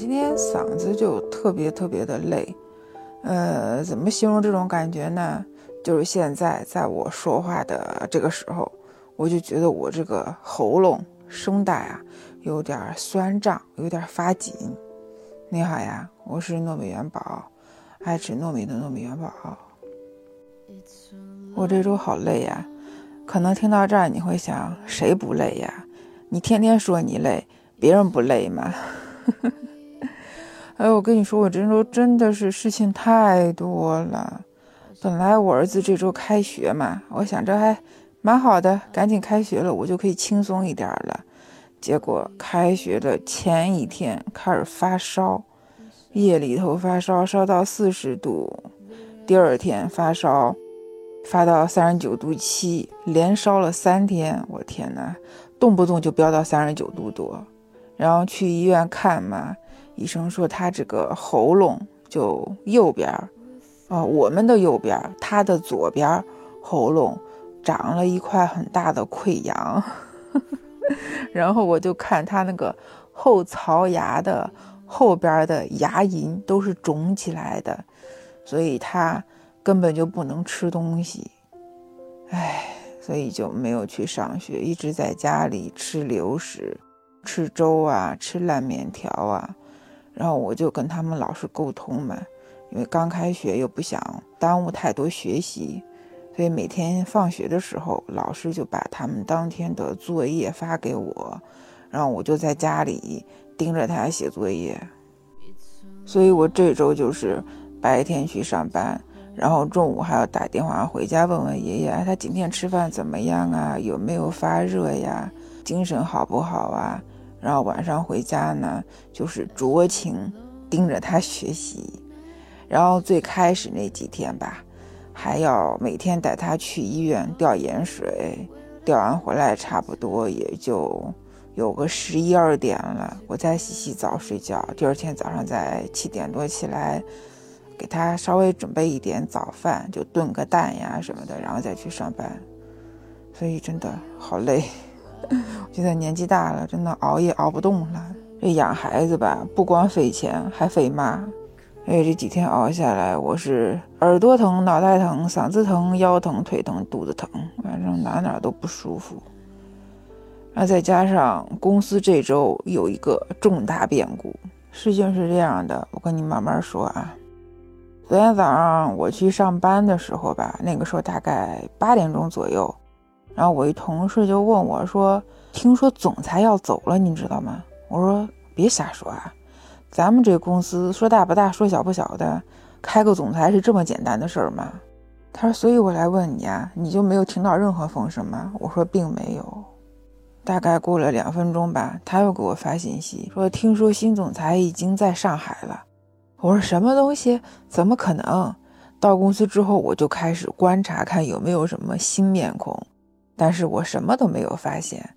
今天嗓子就特别特别的累，呃，怎么形容这种感觉呢？就是现在在我说话的这个时候，我就觉得我这个喉咙声带啊有点酸胀，有点发紧。你好呀，我是糯米元宝，爱吃糯米的糯米元宝。我这周好累呀，可能听到这儿你会想，谁不累呀？你天天说你累，别人不累吗？呵 呵哎，我跟你说，我这周真的是事情太多了。本来我儿子这周开学嘛，我想着还蛮好的，赶紧开学了，我就可以轻松一点了。结果开学的前一天开始发烧，夜里头发烧，烧到四十度，第二天发烧，发到三十九度七，连烧了三天。我天哪，动不动就飙到三十九度多。然后去医院看嘛，医生说他这个喉咙就右边儿，啊，我们的右边儿，他的左边喉咙长了一块很大的溃疡。然后我就看他那个后槽牙的后边的牙龈都是肿起来的，所以他根本就不能吃东西。唉，所以就没有去上学，一直在家里吃流食。吃粥啊，吃烂面条啊，然后我就跟他们老师沟通嘛，因为刚开学又不想耽误太多学习，所以每天放学的时候，老师就把他们当天的作业发给我，然后我就在家里盯着他写作业。所以我这周就是白天去上班，然后中午还要打电话回家问问爷爷，他今天吃饭怎么样啊？有没有发热呀？精神好不好啊？然后晚上回家呢，就是酌情盯着他学习。然后最开始那几天吧，还要每天带他去医院吊盐水，吊完回来差不多也就有个十一二点了，我再洗洗澡睡觉。第二天早上再七点多起来，给他稍微准备一点早饭，就炖个蛋呀什么的，然后再去上班。所以真的好累。我觉得年纪大了，真的熬夜熬不动了。这养孩子吧，不光费钱，还费妈。哎，这几天熬下来，我是耳朵疼、脑袋疼、嗓子疼、腰疼、腿疼、肚子疼，反正哪哪都不舒服。然后再加上公司这周有一个重大变故，事情是这样的，我跟你慢慢说啊。昨天早上我去上班的时候吧，那个时候大概八点钟左右。然后我一同事就问我说：“听说总裁要走了，你知道吗？”我说：“别瞎说啊，咱们这公司说大不大，说小不小的，开个总裁是这么简单的事儿吗？”他说：“所以我来问你啊，你就没有听到任何风声吗？”我说：“并没有。”大概过了两分钟吧，他又给我发信息说：“听说新总裁已经在上海了。”我说：“什么东西？怎么可能？”到公司之后，我就开始观察，看有没有什么新面孔。但是我什么都没有发现，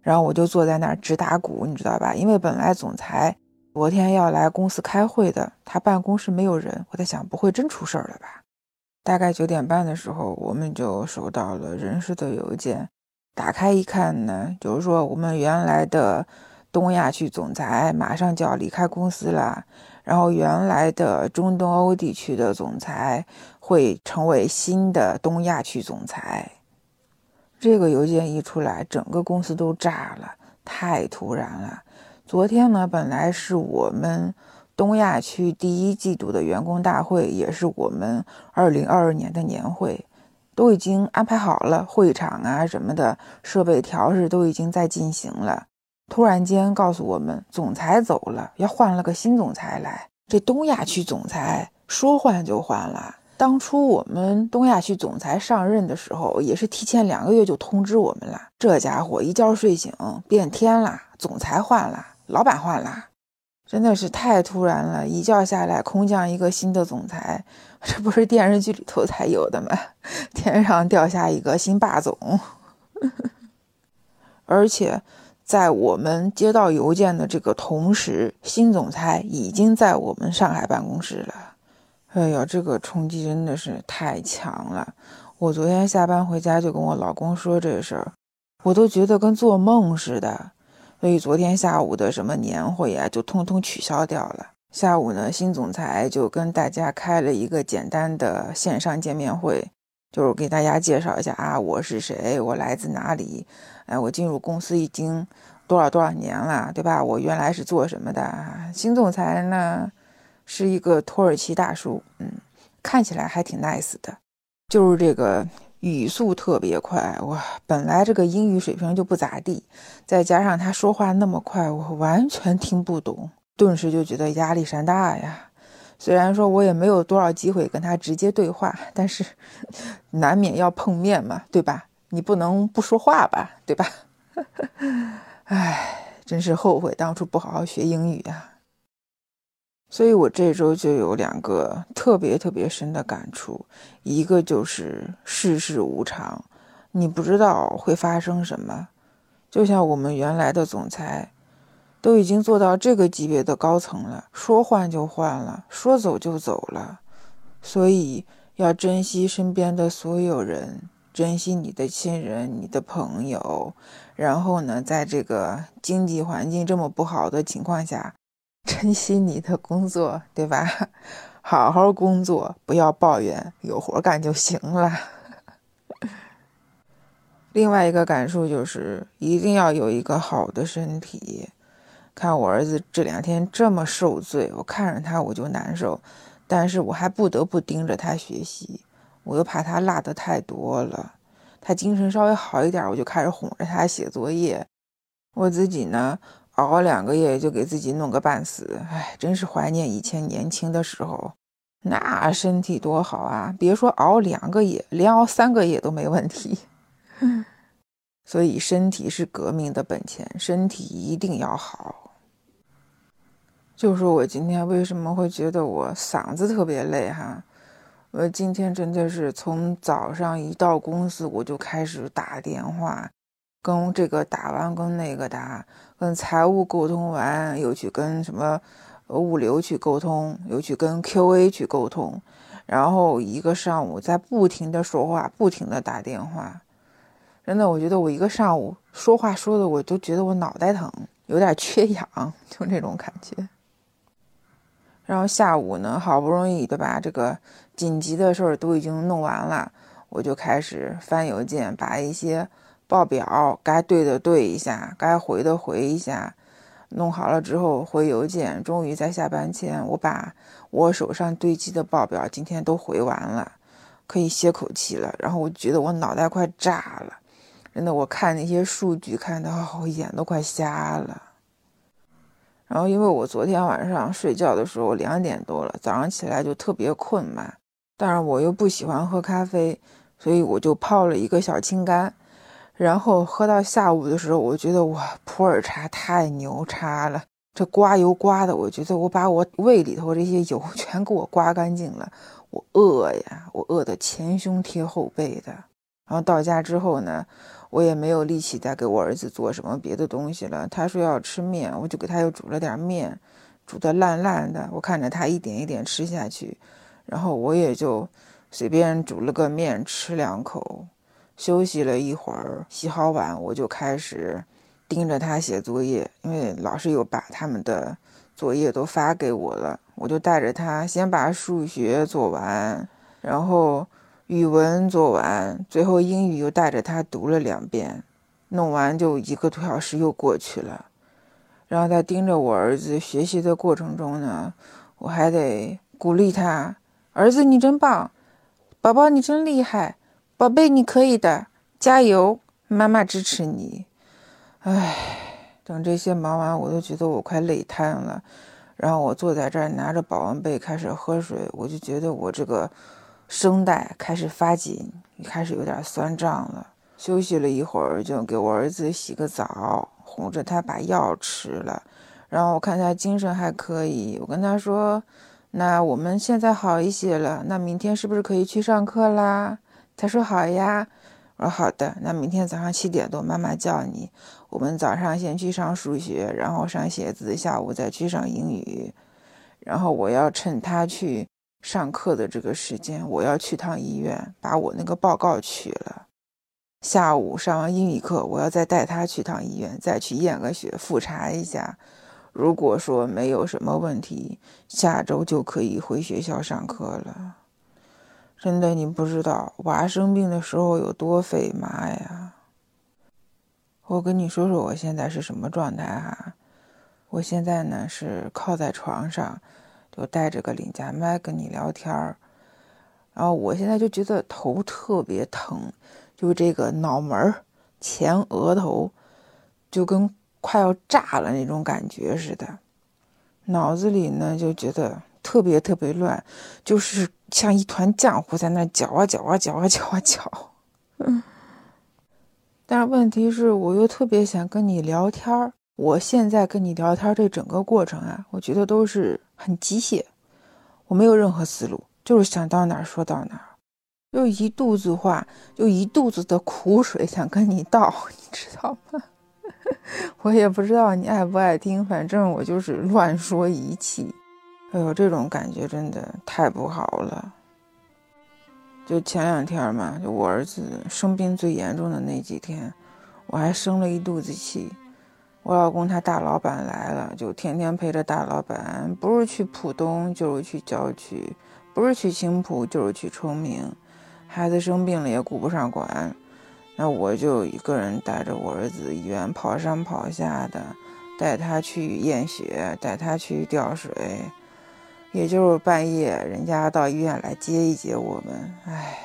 然后我就坐在那儿直打鼓，你知道吧？因为本来总裁昨天要来公司开会的，他办公室没有人，我在想不会真出事儿了吧？大概九点半的时候，我们就收到了人事的邮件，打开一看呢，就是说我们原来的东亚区总裁马上就要离开公司了，然后原来的中东欧地区的总裁会成为新的东亚区总裁。这个邮件一出来，整个公司都炸了，太突然了。昨天呢，本来是我们东亚区第一季度的员工大会，也是我们二零二二年的年会，都已经安排好了，会场啊什么的，设备调试都已经在进行了。突然间告诉我们，总裁走了，要换了个新总裁来。这东亚区总裁说换就换了。当初我们东亚区总裁上任的时候，也是提前两个月就通知我们了。这家伙一觉睡醒变天了，总裁换了，老板换了，真的是太突然了。一觉下来，空降一个新的总裁，这不是电视剧里头才有的吗？天上掉下一个新霸总。而且，在我们接到邮件的这个同时，新总裁已经在我们上海办公室了。哎呀，这个冲击真的是太强了！我昨天下班回家就跟我老公说这事儿，我都觉得跟做梦似的。所以昨天下午的什么年会啊，就通通取消掉了。下午呢，新总裁就跟大家开了一个简单的线上见面会，就是给大家介绍一下啊，我是谁，我来自哪里，哎，我进入公司已经多少多少年了，对吧？我原来是做什么的？新总裁呢，是一个土耳其大叔，嗯，看起来还挺 nice 的，就是这个。语速特别快，我本来这个英语水平就不咋地，再加上他说话那么快，我完全听不懂，顿时就觉得压力山大呀。虽然说我也没有多少机会跟他直接对话，但是 难免要碰面嘛，对吧？你不能不说话吧，对吧？唉，真是后悔当初不好好学英语啊。所以我这周就有两个特别特别深的感触，一个就是世事无常，你不知道会发生什么。就像我们原来的总裁，都已经做到这个级别的高层了，说换就换了，说走就走了。所以要珍惜身边的所有人，珍惜你的亲人、你的朋友。然后呢，在这个经济环境这么不好的情况下。珍惜你的工作，对吧？好好工作，不要抱怨，有活干就行了。另外一个感受就是，一定要有一个好的身体。看我儿子这两天这么受罪，我看着他我就难受，但是我还不得不盯着他学习，我又怕他落的太多了。他精神稍微好一点，我就开始哄着他写作业。我自己呢？熬两个夜就给自己弄个半死，哎，真是怀念以前年轻的时候，那身体多好啊！别说熬两个夜，连熬三个夜都没问题。所以身体是革命的本钱，身体一定要好。就说我今天为什么会觉得我嗓子特别累哈？我今天真的是从早上一到公司我就开始打电话。跟这个打完，跟那个打，跟财务沟通完，又去跟什么物流去沟通，又去跟 QA 去沟通，然后一个上午在不停的说话，不停的打电话，真的，我觉得我一个上午说话说的，我都觉得我脑袋疼，有点缺氧，就那种感觉。然后下午呢，好不容易的把这个紧急的事儿都已经弄完了，我就开始翻邮件，把一些。报表该对的对一下，该回的回一下，弄好了之后回邮件。终于在下班前，我把我手上堆积的报表今天都回完了，可以歇口气了。然后我觉得我脑袋快炸了，真的，我看那些数据看的我眼都快瞎了。然后因为我昨天晚上睡觉的时候两点多了，早上起来就特别困嘛，但是我又不喜欢喝咖啡，所以我就泡了一个小青柑。然后喝到下午的时候，我觉得哇，普洱茶太牛叉了！这刮油刮的，我觉得我把我胃里头这些油 全给我刮干净了。我饿呀，我饿得前胸贴后背的。然后到家之后呢，我也没有力气再给我儿子做什么别的东西了。他说要吃面，我就给他又煮了点面，煮的烂烂的。我看着他一点一点吃下去，然后我也就随便煮了个面吃两口。休息了一会儿，洗好碗，我就开始盯着他写作业，因为老师又把他们的作业都发给我了。我就带着他先把数学做完，然后语文做完，最后英语又带着他读了两遍。弄完就一个多小时又过去了。然后在盯着我儿子学习的过程中呢，我还得鼓励他：“儿子，你真棒！宝宝，你真厉害！”宝贝，你可以的，加油，妈妈支持你。唉，等这些忙完，我都觉得我快累瘫了。然后我坐在这儿，拿着保温杯开始喝水，我就觉得我这个声带开始发紧，开始有点酸胀了。休息了一会儿，就给我儿子洗个澡，哄着他把药吃了。然后我看他精神还可以，我跟他说：“那我们现在好一些了，那明天是不是可以去上课啦？”他说好呀，我说好的，那明天早上七点多妈妈叫你，我们早上先去上数学，然后上写字，下午再去上英语，然后我要趁他去上课的这个时间，我要去趟医院把我那个报告取了。下午上完英语课，我要再带他去趟医院，再去验个血，复查一下。如果说没有什么问题，下周就可以回学校上课了。真的，你不知道娃生病的时候有多费妈呀！我跟你说说我现在是什么状态哈？我现在呢是靠在床上，就带着个领夹麦跟你聊天儿。然后我现在就觉得头特别疼，就这个脑门儿、前额头，就跟快要炸了那种感觉似的。脑子里呢就觉得特别特别乱，就是像一团浆糊在那搅啊搅啊搅啊搅啊搅。嗯。但是问题是，我又特别想跟你聊天儿。我现在跟你聊天这整个过程啊，我觉得都是很机械，我没有任何思路。就是想到哪儿说到哪儿，就一肚子话，就一肚子的苦水想跟你倒，你知道吗？我也不知道你爱不爱听，反正我就是乱说一气。哎呦，这种感觉真的太不好了。就前两天嘛，就我儿子生病最严重的那几天，我还生了一肚子气。我老公他大老板来了，就天天陪着大老板，不是去浦东就是去郊区。不是去青浦，就是去崇明。孩子生病了也顾不上管，那我就一个人带着我儿子医院跑上跑下的，带他去验血，带他去吊水。也就是半夜，人家到医院来接一接我们。唉，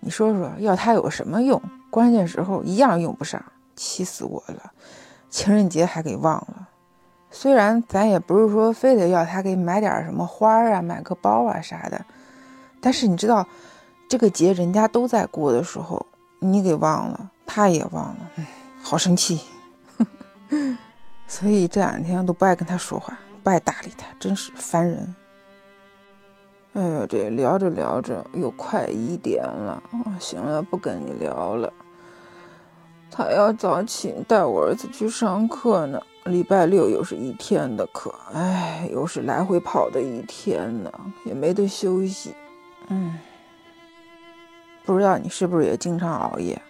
你说说，要他有什么用？关键时候一样用不上，气死我了！情人节还给忘了。虽然咱也不是说非得要他给买点什么花啊，买个包啊啥的，但是你知道，这个节人家都在过的时候，你给忘了，他也忘了，好生气。所以这两天都不爱跟他说话，不爱搭理他，真是烦人。哎呦，这聊着聊着又快一点了，行了，不跟你聊了。他要早起带我儿子去上课呢。礼拜六又是一天的课，哎，又是来回跑的一天呢，也没得休息。嗯，不知道你是不是也经常熬夜？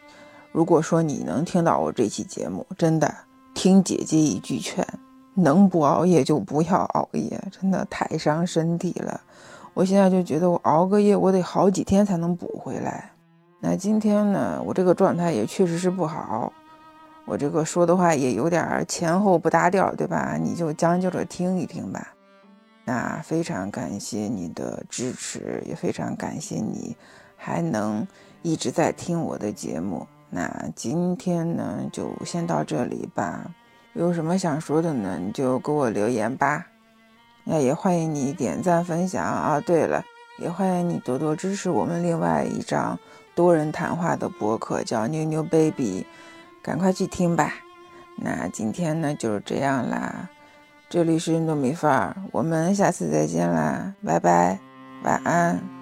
如果说你能听到我这期节目，真的听姐姐一句劝，能不熬夜就不要熬夜，真的太伤身体了。我现在就觉得我熬个夜，我得好几天才能补回来。那今天呢，我这个状态也确实是不好。我这个说的话也有点前后不搭调，对吧？你就将就着听一听吧。那非常感谢你的支持，也非常感谢你还能一直在听我的节目。那今天呢，就先到这里吧。有什么想说的呢？你就给我留言吧。那也欢迎你点赞分享啊。对了，也欢迎你多多支持我们另外一张多人谈话的博客，叫妞妞 baby。赶快去听吧，那今天呢就是这样啦，这里是糯米饭儿，我们下次再见啦，拜拜，晚安。